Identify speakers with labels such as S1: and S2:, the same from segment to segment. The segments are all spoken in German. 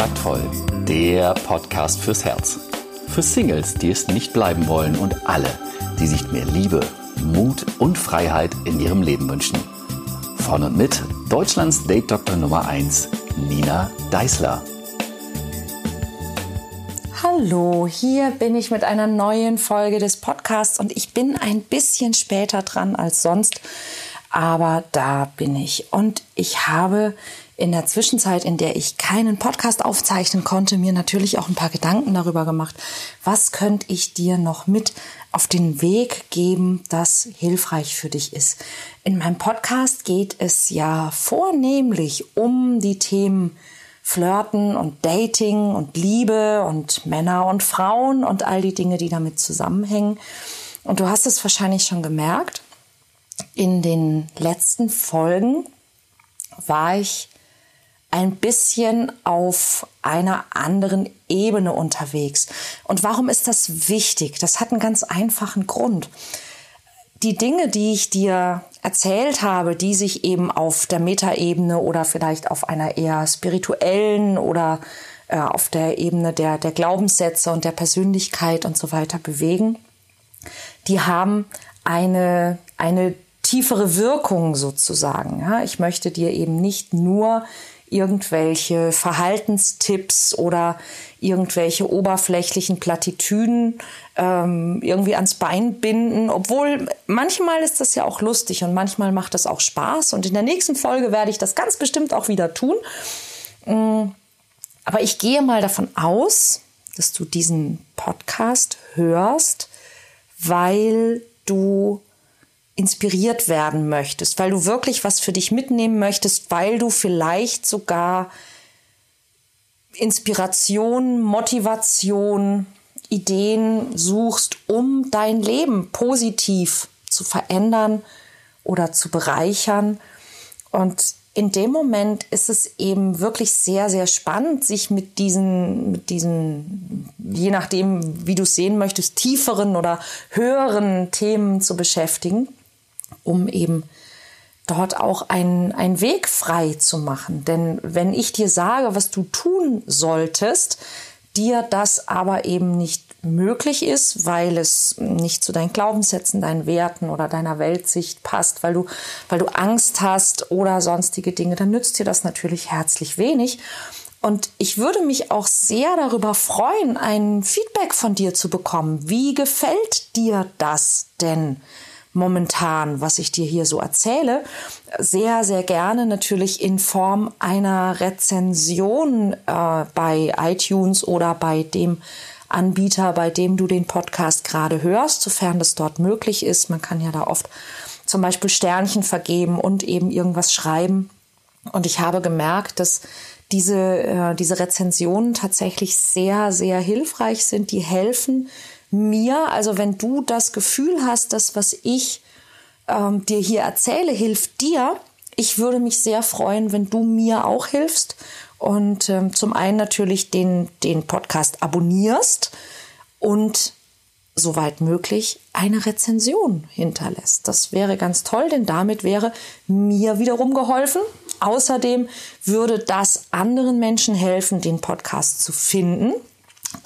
S1: Taktvoll, der Podcast fürs Herz. Für Singles, die es nicht bleiben wollen und alle, die sich mehr Liebe, Mut und Freiheit in ihrem Leben wünschen. Von und mit Deutschlands Date-Doktor Nummer 1, Nina Deißler.
S2: Hallo, hier bin ich mit einer neuen Folge des Podcasts und ich bin ein bisschen später dran als sonst, aber da bin ich. Und ich habe in der Zwischenzeit, in der ich keinen Podcast aufzeichnen konnte, mir natürlich auch ein paar Gedanken darüber gemacht, was könnte ich dir noch mit auf den Weg geben, das hilfreich für dich ist. In meinem Podcast geht es ja vornehmlich um die Themen Flirten und Dating und Liebe und Männer und Frauen und all die Dinge, die damit zusammenhängen. Und du hast es wahrscheinlich schon gemerkt, in den letzten Folgen war ich ein bisschen auf einer anderen Ebene unterwegs. Und warum ist das wichtig? Das hat einen ganz einfachen Grund. Die Dinge, die ich dir erzählt habe, die sich eben auf der Metaebene oder vielleicht auf einer eher spirituellen oder äh, auf der Ebene der, der Glaubenssätze und der Persönlichkeit und so weiter bewegen, die haben eine, eine tiefere Wirkung sozusagen. Ja, ich möchte dir eben nicht nur irgendwelche Verhaltenstipps oder irgendwelche oberflächlichen Plattitüden ähm, irgendwie ans Bein binden. Obwohl manchmal ist das ja auch lustig und manchmal macht das auch Spaß. Und in der nächsten Folge werde ich das ganz bestimmt auch wieder tun. Mm, aber ich gehe mal davon aus, dass du diesen Podcast hörst, weil du inspiriert werden möchtest, weil du wirklich was für dich mitnehmen möchtest, weil du vielleicht sogar Inspiration, Motivation, Ideen suchst, um dein Leben positiv zu verändern oder zu bereichern. Und in dem Moment ist es eben wirklich sehr, sehr spannend, sich mit diesen, mit diesen, je nachdem, wie du es sehen möchtest, tieferen oder höheren Themen zu beschäftigen um eben dort auch einen, einen Weg frei zu machen. Denn wenn ich dir sage, was du tun solltest, dir das aber eben nicht möglich ist, weil es nicht zu deinen Glaubenssätzen, deinen Werten oder deiner Weltsicht passt, weil du, weil du Angst hast oder sonstige Dinge, dann nützt dir das natürlich herzlich wenig. Und ich würde mich auch sehr darüber freuen, ein Feedback von dir zu bekommen. Wie gefällt dir das denn? Momentan, was ich dir hier so erzähle, sehr, sehr gerne natürlich in Form einer Rezension äh, bei iTunes oder bei dem Anbieter, bei dem du den Podcast gerade hörst, sofern das dort möglich ist. Man kann ja da oft zum Beispiel Sternchen vergeben und eben irgendwas schreiben. Und ich habe gemerkt, dass diese, äh, diese Rezensionen tatsächlich sehr, sehr hilfreich sind. Die helfen mir, also wenn du das Gefühl hast, dass was ich ähm, dir hier erzähle, hilft dir, ich würde mich sehr freuen, wenn du mir auch hilfst und ähm, zum einen natürlich den, den Podcast abonnierst und soweit möglich eine Rezension hinterlässt. Das wäre ganz toll, denn damit wäre mir wiederum geholfen. Außerdem würde das anderen Menschen helfen, den Podcast zu finden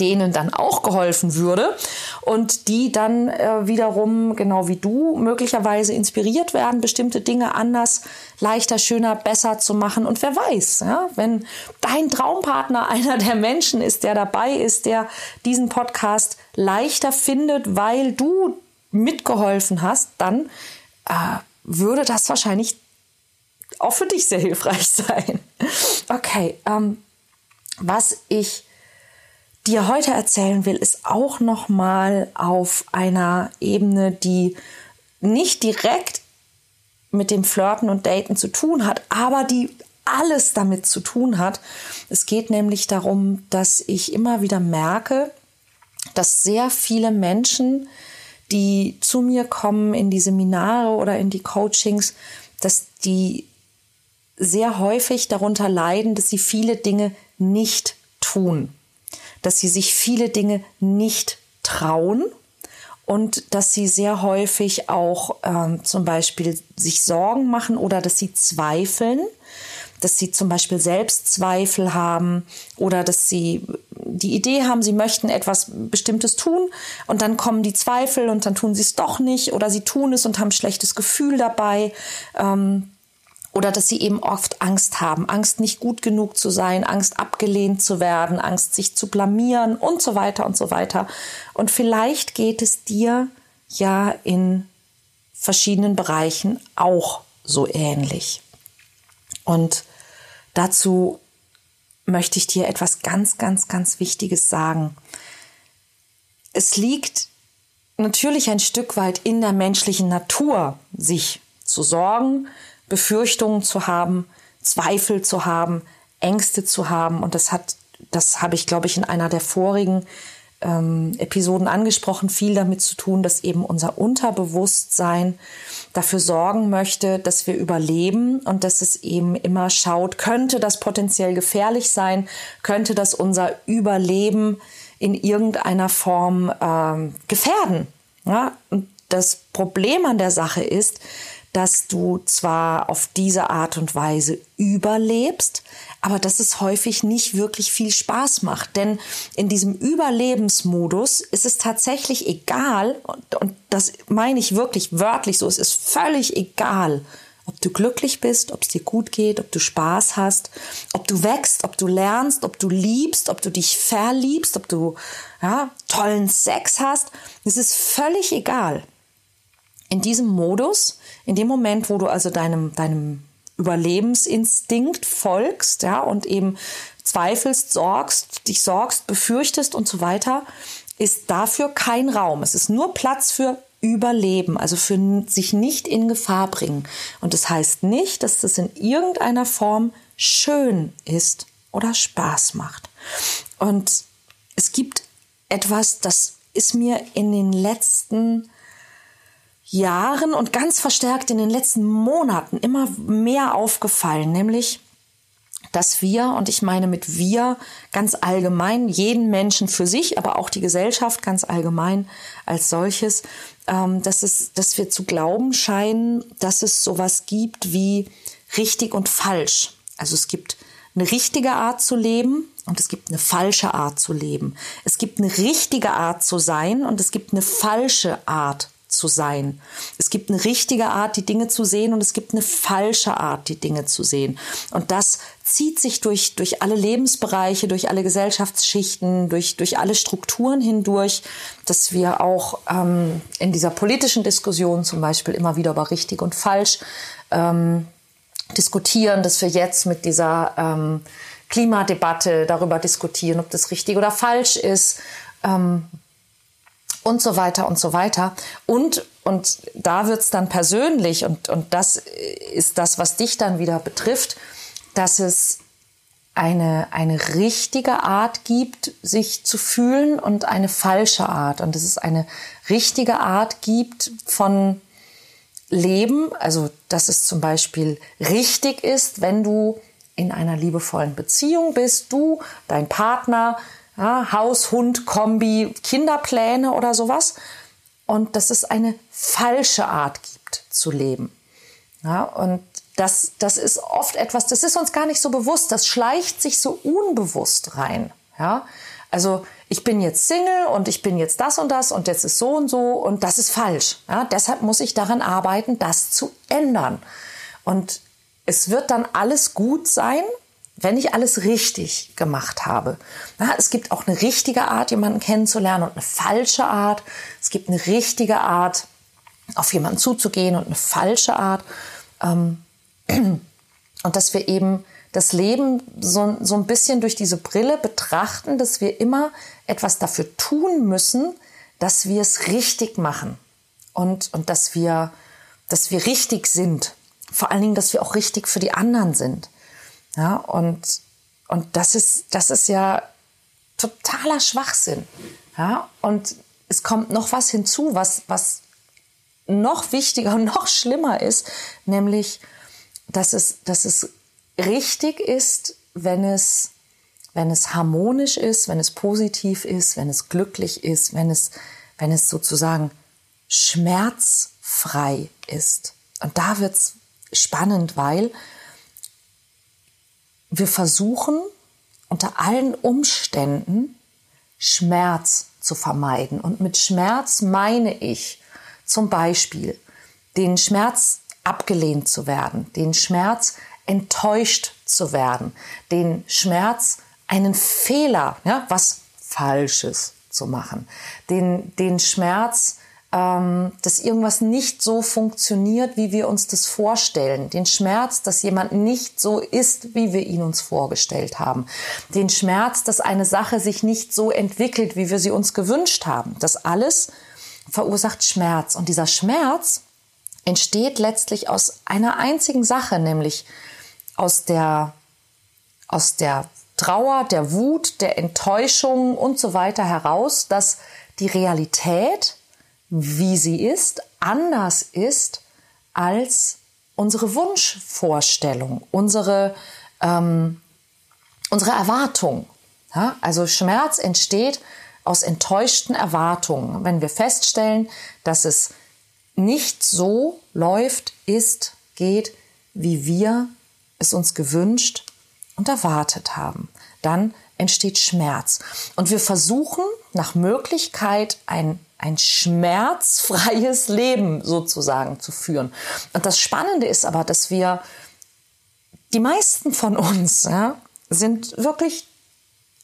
S2: denen dann auch geholfen würde und die dann äh, wiederum, genau wie du, möglicherweise inspiriert werden, bestimmte Dinge anders, leichter, schöner, besser zu machen. Und wer weiß, ja, wenn dein Traumpartner einer der Menschen ist, der dabei ist, der diesen Podcast leichter findet, weil du mitgeholfen hast, dann äh, würde das wahrscheinlich auch für dich sehr hilfreich sein. Okay, ähm, was ich dir heute erzählen will, ist auch noch mal auf einer Ebene, die nicht direkt mit dem Flirten und Daten zu tun hat, aber die alles damit zu tun hat. Es geht nämlich darum, dass ich immer wieder merke, dass sehr viele Menschen, die zu mir kommen in die Seminare oder in die Coachings, dass die sehr häufig darunter leiden, dass sie viele Dinge nicht tun dass sie sich viele Dinge nicht trauen und dass sie sehr häufig auch ähm, zum Beispiel sich Sorgen machen oder dass sie zweifeln, dass sie zum Beispiel Selbstzweifel haben oder dass sie die Idee haben, sie möchten etwas Bestimmtes tun und dann kommen die Zweifel und dann tun sie es doch nicht oder sie tun es und haben ein schlechtes Gefühl dabei. Ähm, oder dass sie eben oft Angst haben, Angst nicht gut genug zu sein, Angst abgelehnt zu werden, Angst sich zu blamieren und so weiter und so weiter. Und vielleicht geht es dir ja in verschiedenen Bereichen auch so ähnlich. Und dazu möchte ich dir etwas ganz, ganz, ganz Wichtiges sagen. Es liegt natürlich ein Stück weit in der menschlichen Natur, sich zu sorgen, Befürchtungen zu haben, Zweifel zu haben, Ängste zu haben. Und das hat, das habe ich, glaube ich, in einer der vorigen ähm, Episoden angesprochen, viel damit zu tun, dass eben unser Unterbewusstsein dafür sorgen möchte, dass wir überleben und dass es eben immer schaut, könnte das potenziell gefährlich sein, könnte das unser Überleben in irgendeiner Form ähm, gefährden. Ja? Und das Problem an der Sache ist, dass du zwar auf diese Art und Weise überlebst, aber dass es häufig nicht wirklich viel Spaß macht. Denn in diesem Überlebensmodus ist es tatsächlich egal, und das meine ich wirklich wörtlich so, es ist völlig egal, ob du glücklich bist, ob es dir gut geht, ob du Spaß hast, ob du wächst, ob du lernst, ob du liebst, ob du dich verliebst, ob du ja, tollen Sex hast. Es ist völlig egal in diesem Modus, in dem Moment, wo du also deinem, deinem Überlebensinstinkt folgst, ja, und eben zweifelst, sorgst, dich sorgst, befürchtest und so weiter, ist dafür kein Raum. Es ist nur Platz für Überleben, also für sich nicht in Gefahr bringen. Und das heißt nicht, dass das in irgendeiner Form schön ist oder Spaß macht. Und es gibt etwas, das ist mir in den letzten Jahren und ganz verstärkt in den letzten Monaten immer mehr aufgefallen, nämlich dass wir, und ich meine mit wir ganz allgemein, jeden Menschen für sich, aber auch die Gesellschaft ganz allgemein als solches, ähm, dass, es, dass wir zu glauben scheinen, dass es sowas gibt wie richtig und falsch. Also es gibt eine richtige Art zu leben und es gibt eine falsche Art zu leben. Es gibt eine richtige Art zu sein und es gibt eine falsche Art zu sein. Es gibt eine richtige Art, die Dinge zu sehen und es gibt eine falsche Art, die Dinge zu sehen. Und das zieht sich durch, durch alle Lebensbereiche, durch alle Gesellschaftsschichten, durch, durch alle Strukturen hindurch, dass wir auch ähm, in dieser politischen Diskussion zum Beispiel immer wieder über richtig und falsch ähm, diskutieren, dass wir jetzt mit dieser ähm, Klimadebatte darüber diskutieren, ob das richtig oder falsch ist. Ähm, und so weiter und so weiter. Und, und da wird's dann persönlich und, und das ist das, was dich dann wieder betrifft, dass es eine, eine richtige Art gibt, sich zu fühlen und eine falsche Art. Und dass es eine richtige Art gibt von Leben, also dass es zum Beispiel richtig ist, wenn du in einer liebevollen Beziehung bist, du, dein Partner, ja, Haus, Hund, Kombi, Kinderpläne oder sowas. Und dass es eine falsche Art gibt zu leben. Ja, und das, das ist oft etwas, das ist uns gar nicht so bewusst, das schleicht sich so unbewusst rein. Ja, also ich bin jetzt Single und ich bin jetzt das und das und jetzt ist so und so und das ist falsch. Ja, deshalb muss ich daran arbeiten, das zu ändern. Und es wird dann alles gut sein, wenn ich alles richtig gemacht habe. Na, es gibt auch eine richtige Art, jemanden kennenzulernen und eine falsche Art. Es gibt eine richtige Art, auf jemanden zuzugehen und eine falsche Art. Ähm, und dass wir eben das Leben so, so ein bisschen durch diese Brille betrachten, dass wir immer etwas dafür tun müssen, dass wir es richtig machen und, und dass, wir, dass wir richtig sind. Vor allen Dingen, dass wir auch richtig für die anderen sind. Ja, und, und das ist, das ist ja totaler Schwachsinn. Ja, und es kommt noch was hinzu, was, was noch wichtiger und noch schlimmer ist, nämlich, dass es, dass es richtig ist, wenn es, wenn es harmonisch ist, wenn es positiv ist, wenn es glücklich ist, wenn es, wenn es sozusagen schmerzfrei ist. Und da wird's spannend, weil wir versuchen unter allen Umständen Schmerz zu vermeiden. Und mit Schmerz meine ich zum Beispiel den Schmerz abgelehnt zu werden, den Schmerz enttäuscht zu werden, den Schmerz einen Fehler, ja, was Falsches zu machen, den, den Schmerz ähm, dass irgendwas nicht so funktioniert, wie wir uns das vorstellen. Den Schmerz, dass jemand nicht so ist, wie wir ihn uns vorgestellt haben. Den Schmerz, dass eine Sache sich nicht so entwickelt, wie wir sie uns gewünscht haben. Das alles verursacht Schmerz. Und dieser Schmerz entsteht letztlich aus einer einzigen Sache, nämlich aus der, aus der Trauer, der Wut, der Enttäuschung und so weiter heraus, dass die Realität wie sie ist, anders ist als unsere Wunschvorstellung, unsere, ähm, unsere Erwartung. Ja? Also Schmerz entsteht aus enttäuschten Erwartungen. Wenn wir feststellen, dass es nicht so läuft, ist, geht, wie wir es uns gewünscht und erwartet haben, dann entsteht Schmerz. Und wir versuchen nach Möglichkeit ein ein schmerzfreies Leben sozusagen zu führen. Und das Spannende ist aber, dass wir, die meisten von uns, ja, sind wirklich,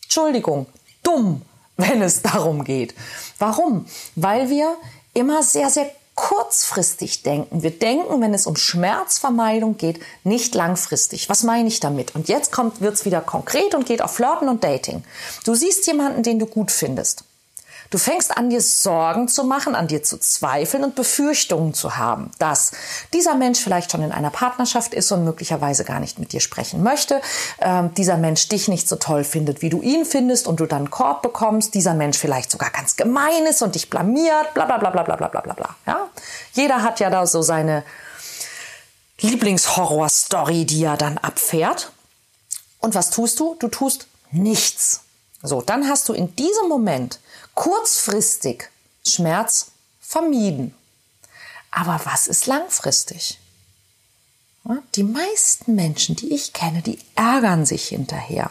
S2: Entschuldigung, dumm, wenn es darum geht. Warum? Weil wir immer sehr, sehr kurzfristig denken. Wir denken, wenn es um Schmerzvermeidung geht, nicht langfristig. Was meine ich damit? Und jetzt kommt, wird's wieder konkret und geht auf Flirten und Dating. Du siehst jemanden, den du gut findest. Du fängst an, dir Sorgen zu machen, an dir zu zweifeln und Befürchtungen zu haben, dass dieser Mensch vielleicht schon in einer Partnerschaft ist und möglicherweise gar nicht mit dir sprechen möchte, ähm, dieser Mensch dich nicht so toll findet, wie du ihn findest und du dann einen Korb bekommst, dieser Mensch vielleicht sogar ganz gemein ist und dich blamiert, bla bla bla bla bla bla bla bla. Ja? Jeder hat ja da so seine Lieblingshorror-Story, die er dann abfährt. Und was tust du? Du tust nichts. So, dann hast du in diesem Moment kurzfristig Schmerz vermieden. Aber was ist langfristig? Die meisten Menschen, die ich kenne, die ärgern sich hinterher.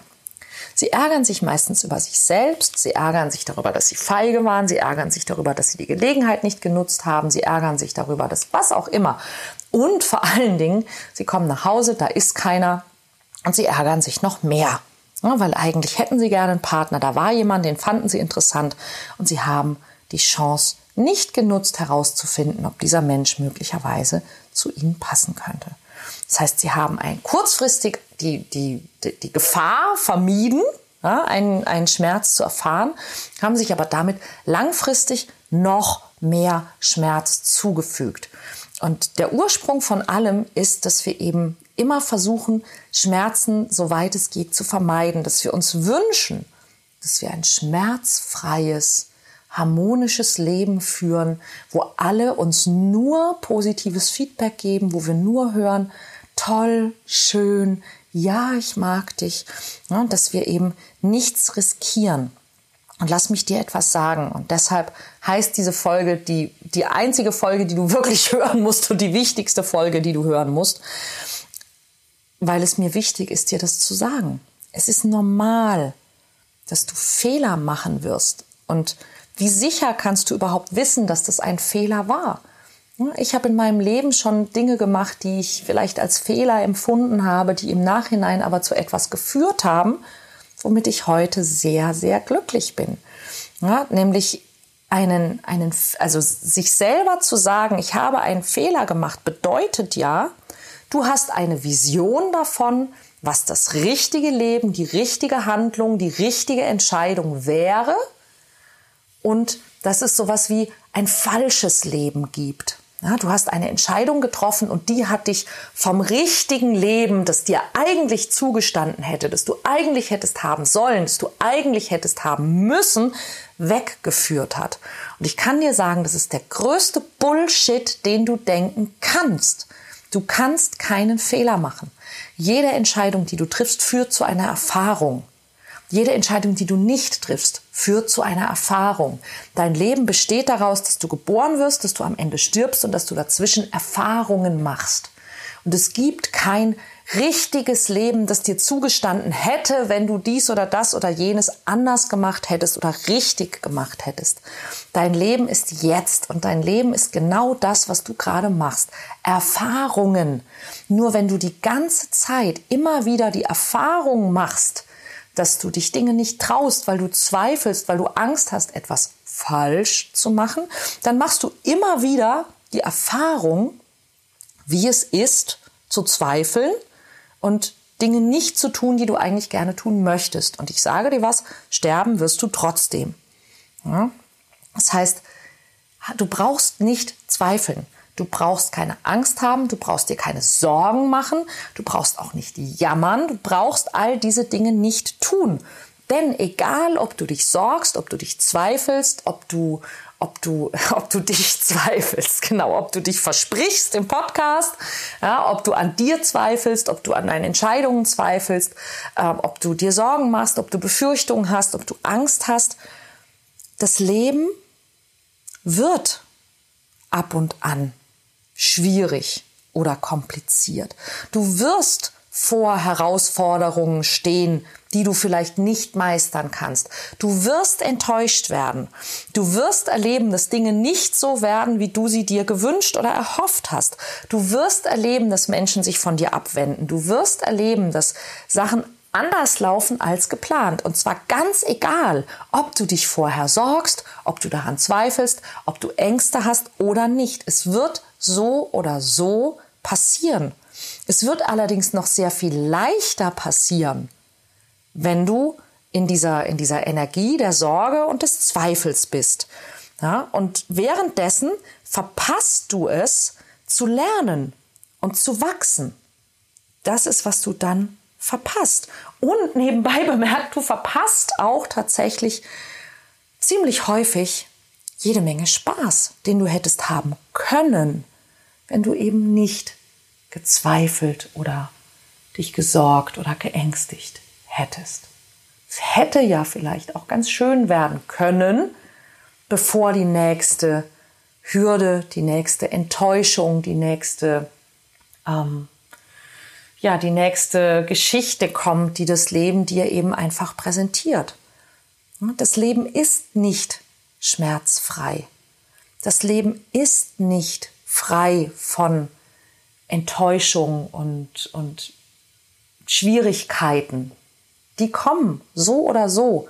S2: Sie ärgern sich meistens über sich selbst, sie ärgern sich darüber, dass sie feige waren, sie ärgern sich darüber, dass sie die Gelegenheit nicht genutzt haben, sie ärgern sich darüber, dass was auch immer. Und vor allen Dingen, sie kommen nach Hause, da ist keiner und sie ärgern sich noch mehr. Ja, weil eigentlich hätten sie gerne einen Partner, da war jemand, den fanden sie interessant und sie haben die Chance nicht genutzt herauszufinden, ob dieser Mensch möglicherweise zu ihnen passen könnte. Das heißt, sie haben ein kurzfristig die, die, die, die Gefahr vermieden, ja, einen, einen Schmerz zu erfahren, haben sich aber damit langfristig noch mehr Schmerz zugefügt. Und der Ursprung von allem ist, dass wir eben immer versuchen, Schmerzen, soweit es geht, zu vermeiden, dass wir uns wünschen, dass wir ein schmerzfreies, harmonisches Leben führen, wo alle uns nur positives Feedback geben, wo wir nur hören, toll, schön, ja, ich mag dich, ja, dass wir eben nichts riskieren. Und lass mich dir etwas sagen. Und deshalb heißt diese Folge die, die einzige Folge, die du wirklich hören musst und die wichtigste Folge, die du hören musst weil es mir wichtig ist, dir das zu sagen. Es ist normal, dass du Fehler machen wirst. Und wie sicher kannst du überhaupt wissen, dass das ein Fehler war? Ich habe in meinem Leben schon Dinge gemacht, die ich vielleicht als Fehler empfunden habe, die im Nachhinein aber zu etwas geführt haben, womit ich heute sehr, sehr glücklich bin. Ja, nämlich einen, einen, also sich selber zu sagen, ich habe einen Fehler gemacht, bedeutet ja, Du hast eine Vision davon, was das richtige Leben, die richtige Handlung, die richtige Entscheidung wäre und dass es sowas wie ein falsches Leben gibt. Ja, du hast eine Entscheidung getroffen und die hat dich vom richtigen Leben, das dir eigentlich zugestanden hätte, das du eigentlich hättest haben sollen, das du eigentlich hättest haben müssen, weggeführt hat. Und ich kann dir sagen, das ist der größte Bullshit, den du denken kannst. Du kannst keinen Fehler machen. Jede Entscheidung, die du triffst, führt zu einer Erfahrung. Jede Entscheidung, die du nicht triffst, führt zu einer Erfahrung. Dein Leben besteht daraus, dass du geboren wirst, dass du am Ende stirbst und dass du dazwischen Erfahrungen machst. Und es gibt kein richtiges Leben, das dir zugestanden hätte, wenn du dies oder das oder jenes anders gemacht hättest oder richtig gemacht hättest. Dein Leben ist jetzt und dein Leben ist genau das, was du gerade machst. Erfahrungen. Nur wenn du die ganze Zeit immer wieder die Erfahrung machst, dass du dich Dinge nicht traust, weil du zweifelst, weil du Angst hast, etwas falsch zu machen, dann machst du immer wieder die Erfahrung, wie es ist, zu zweifeln und Dinge nicht zu tun, die du eigentlich gerne tun möchtest. Und ich sage dir was, sterben wirst du trotzdem. Ja? Das heißt, du brauchst nicht zweifeln. Du brauchst keine Angst haben, du brauchst dir keine Sorgen machen, du brauchst auch nicht jammern, du brauchst all diese Dinge nicht tun. Denn egal, ob du dich sorgst, ob du dich zweifelst, ob du ob du, ob du dich zweifelst, genau, ob du dich versprichst im Podcast, ja, ob du an dir zweifelst, ob du an deinen Entscheidungen zweifelst, äh, ob du dir Sorgen machst, ob du Befürchtungen hast, ob du Angst hast. Das Leben wird ab und an schwierig oder kompliziert. Du wirst vor Herausforderungen stehen, die du vielleicht nicht meistern kannst. Du wirst enttäuscht werden. Du wirst erleben, dass Dinge nicht so werden, wie du sie dir gewünscht oder erhofft hast. Du wirst erleben, dass Menschen sich von dir abwenden. Du wirst erleben, dass Sachen anders laufen als geplant. Und zwar ganz egal, ob du dich vorher sorgst, ob du daran zweifelst, ob du Ängste hast oder nicht. Es wird so oder so passieren. Es wird allerdings noch sehr viel leichter passieren, wenn du in dieser, in dieser Energie der Sorge und des Zweifels bist. Ja, und währenddessen verpasst du es zu lernen und zu wachsen. Das ist, was du dann verpasst. Und nebenbei bemerkt, du verpasst auch tatsächlich ziemlich häufig jede Menge Spaß, den du hättest haben können, wenn du eben nicht gezweifelt oder dich gesorgt oder geängstigt hättest. Es hätte ja vielleicht auch ganz schön werden können, bevor die nächste Hürde, die nächste Enttäuschung, die nächste, ähm, ja, die nächste Geschichte kommt, die das Leben dir eben einfach präsentiert. Das Leben ist nicht schmerzfrei. Das Leben ist nicht frei von Enttäuschung und, und Schwierigkeiten, die kommen, so oder so.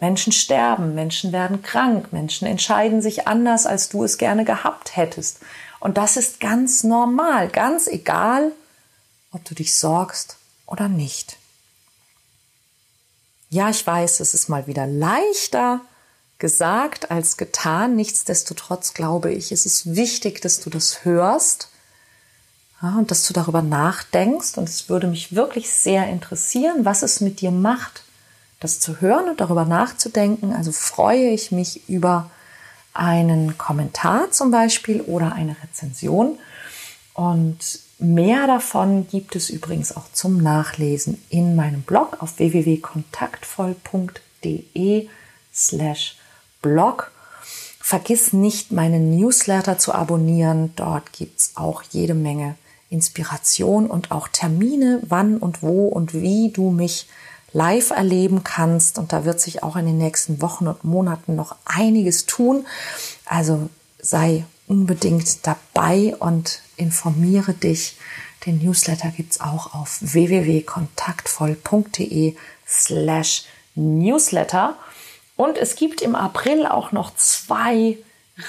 S2: Menschen sterben, Menschen werden krank, Menschen entscheiden sich anders, als du es gerne gehabt hättest. Und das ist ganz normal, ganz egal, ob du dich sorgst oder nicht. Ja, ich weiß, es ist mal wieder leichter gesagt als getan. Nichtsdestotrotz glaube ich, es ist wichtig, dass du das hörst ja, und dass du darüber nachdenkst. Und es würde mich wirklich sehr interessieren, was es mit dir macht, das zu hören und darüber nachzudenken. Also freue ich mich über einen Kommentar zum Beispiel oder eine Rezension. Und mehr davon gibt es übrigens auch zum Nachlesen in meinem Blog auf www.kontaktvoll.de slash blog. Vergiss nicht, meinen Newsletter zu abonnieren. Dort gibt es auch jede Menge Inspiration und auch Termine, wann und wo und wie du mich live erleben kannst. Und da wird sich auch in den nächsten Wochen und Monaten noch einiges tun. Also sei unbedingt dabei und informiere dich. Den Newsletter gibt's auch auf www.kontaktvoll.de slash Newsletter. Und es gibt im April auch noch zwei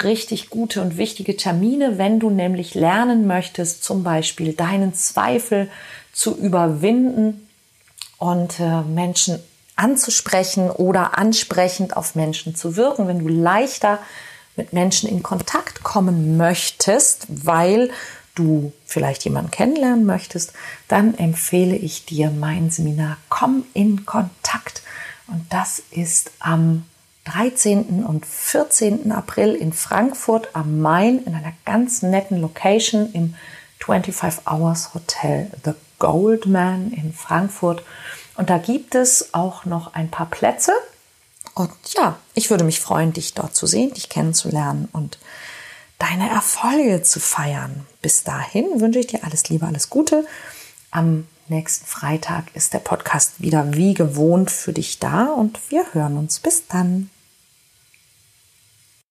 S2: richtig gute und wichtige Termine, wenn du nämlich lernen möchtest, zum Beispiel deinen Zweifel zu überwinden und äh, Menschen anzusprechen oder ansprechend auf Menschen zu wirken, wenn du leichter mit Menschen in Kontakt kommen möchtest, weil du vielleicht jemanden kennenlernen möchtest, dann empfehle ich dir mein Seminar Komm in Kontakt. Und das ist am 13. und 14. April in Frankfurt am Main in einer ganz netten Location im 25 Hours Hotel The Goldman in Frankfurt. Und da gibt es auch noch ein paar Plätze. Und ja, ich würde mich freuen, dich dort zu sehen, dich kennenzulernen und deine Erfolge zu feiern. Bis dahin wünsche ich dir alles Liebe, alles Gute. Am Nächsten Freitag ist der Podcast wieder wie gewohnt für dich da und wir hören uns. Bis dann.